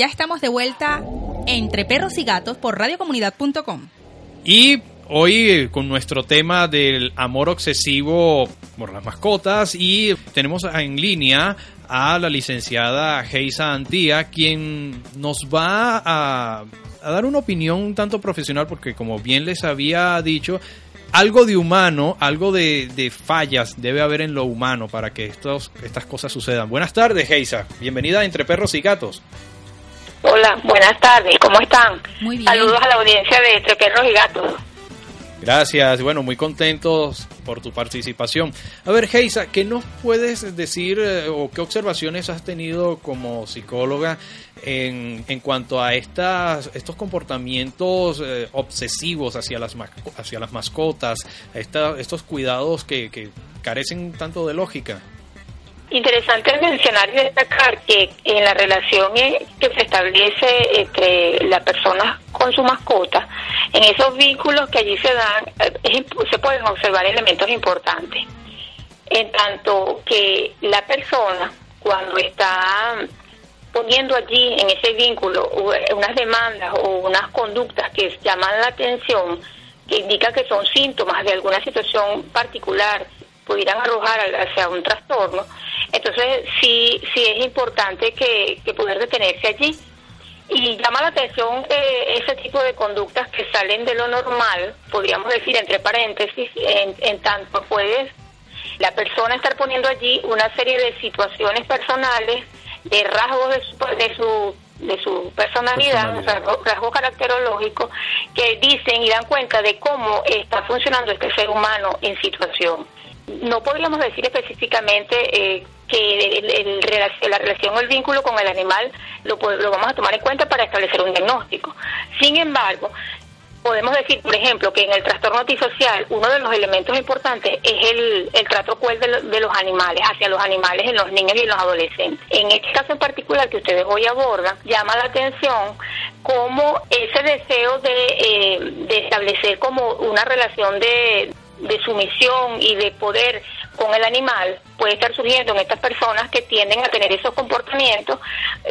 Ya estamos de vuelta entre perros y gatos por radiocomunidad.com. Y hoy eh, con nuestro tema del amor obsesivo por las mascotas y tenemos en línea a la licenciada Geisa Antía, quien nos va a, dar una opinión un tanto profesional porque como bien les había dicho, algo de humano, algo de, de, fallas debe haber en lo humano para que estos, estas cosas sucedan. Buenas tardes, Geisa. Bienvenida a Entre Perros y Gatos. Hola, buenas tardes. ¿Cómo están? Muy bien. Saludos a la audiencia de Entre Perros y Gatos. Gracias, bueno, muy contentos por tu participación. A ver, Geisa, ¿qué nos puedes decir eh, o qué observaciones has tenido como psicóloga en, en cuanto a estas, estos comportamientos eh, obsesivos hacia las, hacia las mascotas, esta, estos cuidados que, que carecen tanto de lógica? Interesante mencionar y destacar que en la relación que se establece entre la persona con su mascota, en esos vínculos que allí se dan, se pueden observar elementos importantes. En tanto que la persona, cuando está poniendo allí en ese vínculo unas demandas o unas conductas que llaman la atención, que indican que son síntomas de alguna situación particular, pudieran arrojar hacia un trastorno, entonces sí, sí es importante que, que poder detenerse allí. Y llama la atención eh, ese tipo de conductas que salen de lo normal, podríamos decir entre paréntesis, en, en tanto puedes la persona estar poniendo allí una serie de situaciones personales, de rasgos de su, de su, de su personalidad, personalidad. rasgos caracterológicos, que dicen y dan cuenta de cómo está funcionando este ser humano en situación. No podríamos decir específicamente eh, que el, la relación o el vínculo con el animal lo, lo vamos a tomar en cuenta para establecer un diagnóstico. Sin embargo, podemos decir, por ejemplo, que en el trastorno antisocial uno de los elementos importantes es el, el trato cruel de, de, los animales, hacia los animales en los niños y en los adolescentes. En este caso en particular que ustedes hoy abordan, llama la atención cómo ese deseo de, eh, de establecer como una relación de, de sumisión y de poder con el animal puede estar surgiendo en estas personas que tienden a tener esos comportamientos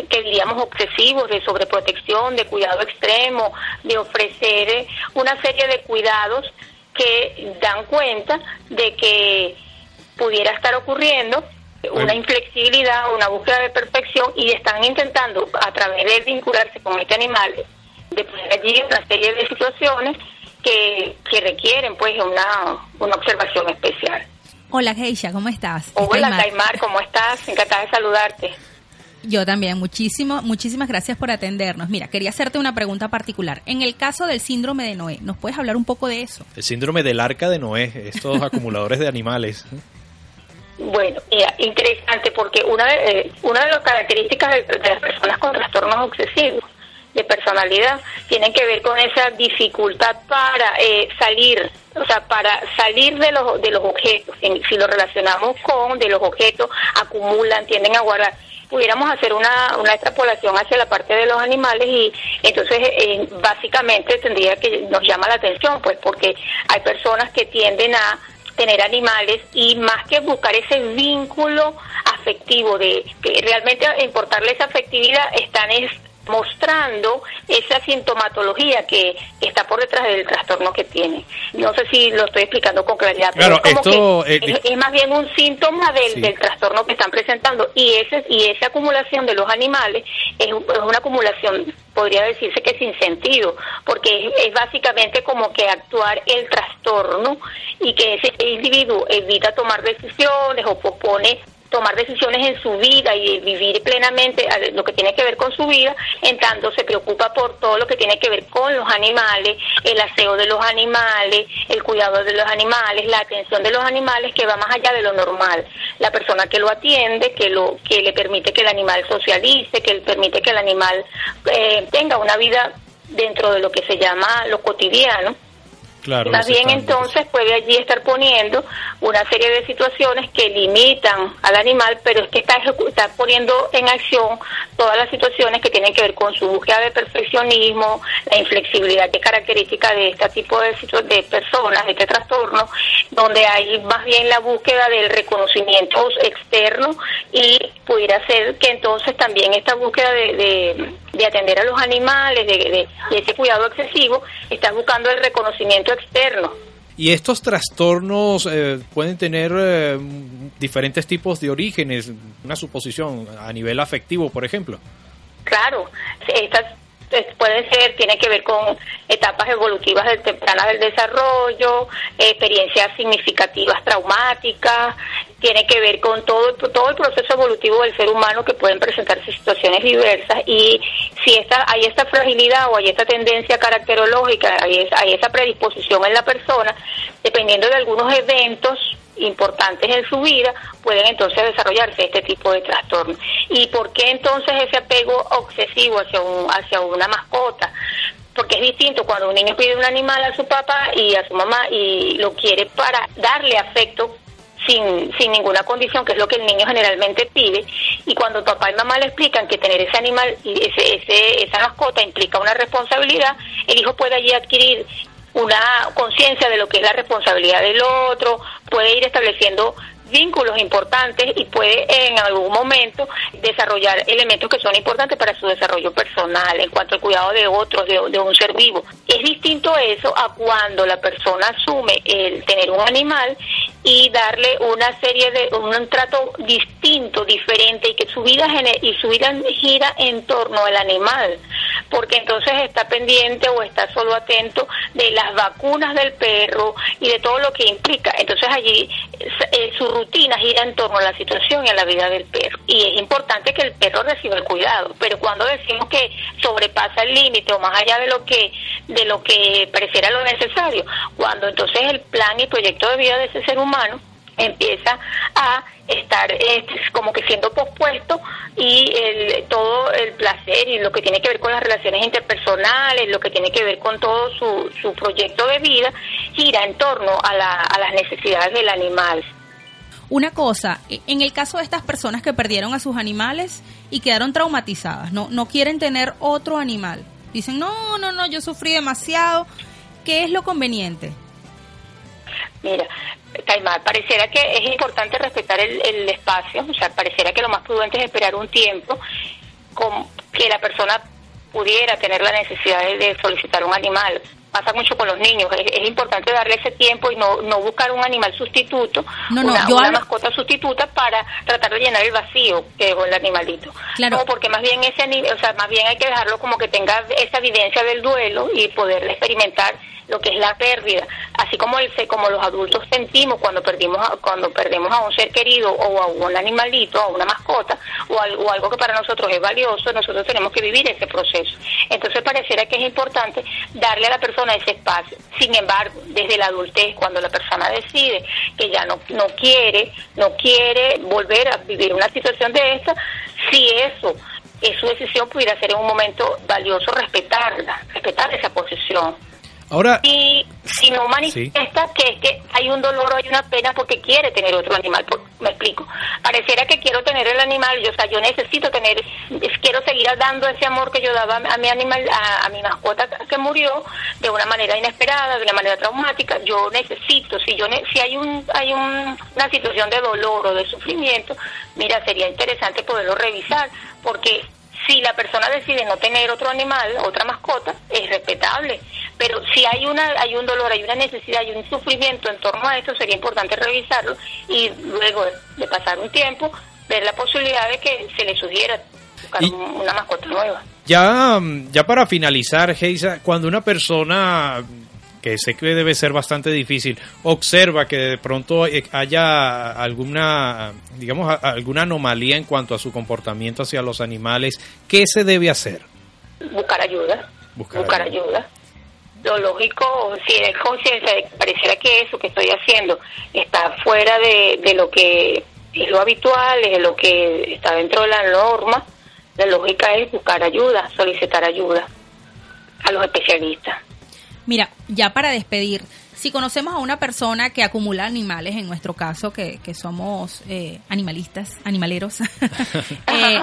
que diríamos obsesivos de sobreprotección, de cuidado extremo, de ofrecer una serie de cuidados que dan cuenta de que pudiera estar ocurriendo una inflexibilidad, una búsqueda de perfección y están intentando a través de vincularse con este animal de poner allí una serie de situaciones que, que requieren pues una, una observación especial. Hola Geisha, ¿cómo estás? Hola Caimar, ¿cómo estás? Encantada de saludarte. Yo también, muchísimo, muchísimas gracias por atendernos. Mira, quería hacerte una pregunta particular. En el caso del síndrome de Noé, ¿nos puedes hablar un poco de eso? El síndrome del arca de Noé, estos acumuladores de animales. Bueno, mira, interesante porque una de, eh, una de las características de, de las personas con trastornos obsesivos de personalidad tienen que ver con esa dificultad para eh, salir, o sea, para salir de los, de los objetos. Si lo relacionamos con de los objetos, acumulan, tienden a guardar. Pudiéramos hacer una, una extrapolación hacia la parte de los animales y entonces eh, básicamente tendría que nos llama la atención, pues porque hay personas que tienden a tener animales y más que buscar ese vínculo afectivo de que realmente importarle esa afectividad están es mostrando esa sintomatología que está por detrás del trastorno que tiene. No sé si lo estoy explicando con claridad, pero es, esto, eh, es, es, más bien un síntoma del, sí. del, trastorno que están presentando y ese y esa acumulación de los animales es, es una acumulación podría decirse que sin sentido, porque es, es, básicamente como que actuar el trastorno y que ese individuo evita tomar decisiones o pospone tomar decisiones en su vida y vivir plenamente lo que tiene que ver con su vida, en tanto se preocupa por todo lo que tiene que ver con los animales, el aseo de los animales, el cuidado de los animales, la atención de los animales que va más allá de lo normal. La persona que lo atiende, que lo que le permite que el animal socialice, que le permite que el animal eh, tenga una vida dentro de lo que se llama lo cotidiano Claro, Más bien entonces puede allí estar poniendo una serie de situaciones que limitan al animal, pero es que está, está poniendo en acción todas las situaciones que tienen que ver con su búsqueda de perfeccionismo, la inflexibilidad que es característica de este tipo de, de personas, de este trastorno, donde hay más bien la búsqueda del reconocimiento externo y pudiera ser que entonces también esta búsqueda de, de de atender a los animales, de, ese cuidado excesivo, estás buscando el reconocimiento externo. Y estos trastornos eh, pueden tener eh, diferentes tipos de orígenes, una suposición a nivel afectivo, por ejemplo. Claro, estas puede ser, tiene que ver con etapas evolutivas del, tempranas del desarrollo, experiencias significativas traumáticas, tiene que ver con todo, todo el proceso evolutivo del ser humano que pueden presentarse situaciones diversas y si esta, hay esta fragilidad o hay esta tendencia caracterológica, hay, hay esa predisposición en la persona, dependiendo de algunos eventos importantes en su vida, pueden entonces desarrollarse este tipo de trastorno. ¿Y por qué entonces ese apego obsesivo hacia, un, hacia una mascota? Porque es distinto cuando un niño pide un animal a su papá y a su mamá y lo quiere para darle afecto sin, sin ninguna condición, que es lo que el niño generalmente pide, y cuando papá y mamá le explican que tener ese animal, ese, ese, esa mascota implica una responsabilidad, el hijo puede allí adquirir una conciencia de lo que es la responsabilidad del otro, puede ir estableciendo vínculos importantes y puede en algún momento desarrollar elementos que son importantes para su desarrollo personal en cuanto al cuidado de otros, de, un ser vivo. Es distinto eso a cuando la persona asume el tener un animal y darle una serie de un trato distinto, diferente y que su vida y su vida gira en torno al animal, porque entonces está pendiente o está solo atento de las vacunas del perro y de todo lo que implica. Entonces allí eh, su rutina gira en torno a la situación y a la vida del perro. Y es importante que el perro reciba el cuidado, pero cuando decimos que sobrepasa el límite o más allá de lo que de lo que pareciera lo necesario, cuando entonces el plan y proyecto de vida de ese ser humano empieza a estar como que siendo pospuesto y el, todo el placer y lo que tiene que ver con las relaciones interpersonales, lo que tiene que ver con todo su, su proyecto de vida, gira en torno a, a las necesidades del animal. Una cosa, e, en el caso de estas personas que perdieron a sus animales y quedaron traumatizadas, no, no quieren tener otro animal. Dicen, no, no, no, yo sufrí demasiado. ¿Qué es lo conveniente? Mira, Caimar, pareciera que es importante respetar el, el, espacio, o sea, pareciera que lo más prudente es esperar un tiempo con que la persona pudiera tener la necesidad de solicitar un animal pasa mucho con los niños. Es, importante darle ese tiempo y no, no buscar un animal sustituto, una, mascota sustituta para tratar de llenar el vacío que dejó el animalito. Claro. No, porque más bien ese o sea, más bien hay que dejarlo como que tenga esa evidencia del duelo y poder experimentar lo que es la pérdida, así como el como los adultos sentimos cuando perdimos cuando perdemos a un ser querido o a un animalito, a una mascota o algo, algo que para nosotros es valioso, nosotros tenemos que vivir ese proceso. Entonces pareciera que es importante darle a la persona ese espacio. Sin embargo, desde la adultez, cuando la persona decide que ya no no quiere, no quiere volver a vivir una situación de esta, si eso es su decisión pudiera ser en un momento valioso respetarla, respetar esa posición Ahora, y si no manifiesta que es que hay un dolor o hay una pena porque quiere tener otro animal, me explico. Pareciera que quiero tener el animal, yo, o sea, yo necesito tener, quiero seguir dando ese amor que yo daba a mi animal, a, mi mascota que murió de una manera inesperada, de una manera traumática. Yo necesito, si yo si hay un hay una situación de dolor o de sufrimiento, mira, sería interesante poderlo revisar porque si la persona decide no tener otro animal, otra mascota, es respetable. Pero si hay una hay un dolor, hay una necesidad, hay un sufrimiento en torno a esto, sería importante revisarlo y luego de pasar un tiempo ver la posibilidad de que se le sugiera buscar una mascota nueva. Ya, ya para finalizar, Geisa, cuando una persona que sé que debe ser bastante difícil, observa que de pronto haya alguna, digamos, alguna anomalía en cuanto a su comportamiento hacia los animales, ¿qué se debe hacer? Buscar ayuda. Buscar, ayuda. Lo lógico, si es conciencia de que pareciera que eso que estoy haciendo está fuera de, de lo que es lo habitual, es lo que está dentro de la norma, la lógica es buscar ayuda, solicitar ayuda a los especialistas. Mira, ya para despedir, si conocemos a una persona que acumula animales, en nuestro caso, que, que somos eh, animalistas, animaleros, eh,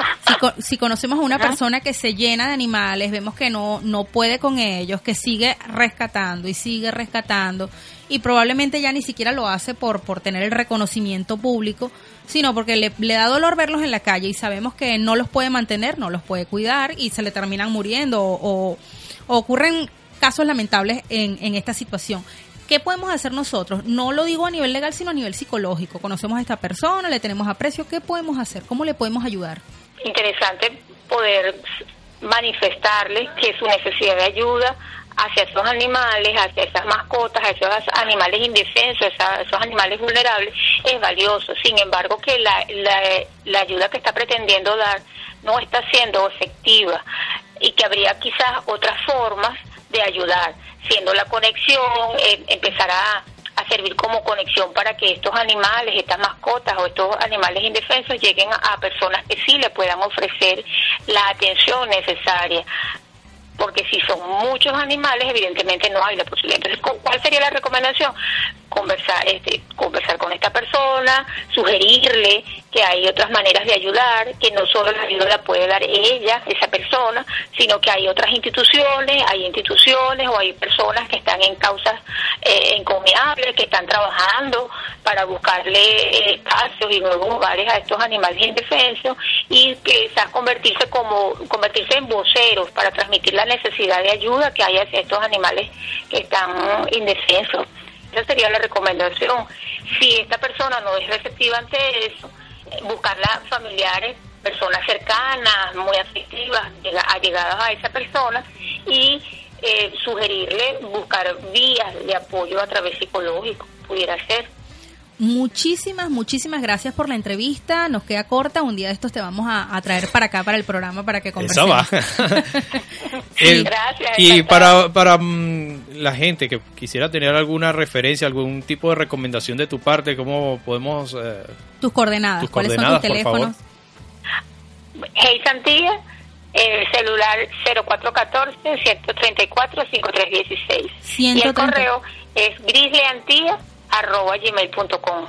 si, si, conocemos a una persona que se llena de animales, vemos que no, no puede con ellos, que sigue rescatando y sigue rescatando, y probablemente ya ni siquiera lo hace por, por tener el reconocimiento público, sino porque le, le da dolor verlos en la calle y sabemos que no los puede mantener, no los puede cuidar y se le terminan muriendo o, o ocurren casos lamentables en, en esta situación. ¿Qué podemos hacer nosotros? No lo digo a nivel legal, sino a nivel psicológico. Conocemos a esta persona, le tenemos aprecio. ¿Qué podemos hacer? ¿Cómo le podemos ayudar? Interesante poder manifestarle que su necesidad de ayuda hacia esos animales, hacia esas mascotas, hacia esos animales indefensos, esos animales vulnerables, es valioso. Sin embargo, que la, la, la ayuda que está pretendiendo dar no está siendo efectiva y que habría quizás otras formas de ayudar, siendo la conexión, eh, empezará a servir como conexión para que estos animales, estas mascotas o estos animales indefensos lleguen a, personas que sí le puedan ofrecer la atención necesaria porque si son muchos animales, evidentemente no hay la posibilidad. Entonces, ¿cuál sería la recomendación? Conversar, este, conversar con esta persona, sugerirle que hay otras maneras de ayudar, que no solo la ayuda la puede dar ella, esa persona, sino que hay otras instituciones, hay instituciones o hay personas que están en causas eh, encomiables, que están trabajando para buscarle eh, espacios y nuevos lugares a estos animales indefensos y quizás convertirse como convertirse en voceros para transmitir la necesidad de ayuda que hay hacia estos animales que están indefensos. Esa sería la recomendación. Si esta persona no es receptiva ante eso, buscarla familiares, personas cercanas, muy afectivas, allegadas a esa persona y eh, sugerirle buscar vías de apoyo a través psicológico, pudiera ser. Muchísimas, muchísimas gracias por la entrevista. Nos queda corta. Un día de estos te vamos a, traer para acá, para el programa, para que conversemos. sí, gracias. Y para, para mm, la gente que quisiera tener alguna referencia, algún tipo de recomendación de tu parte, ¿cómo podemos... Eh, tus coordenadas, ¿cuáles son tus teléfonos? Hey Santilla, el celular 0414-134-5316. Y el correo es grisleantilla arroba gmail.com.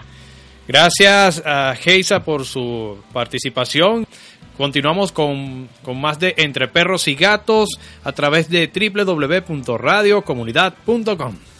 Gracias a Geisa por su participación. Continuamos con, con, más de Entre Perros y Gatos a través de www.radiocomunidad.com.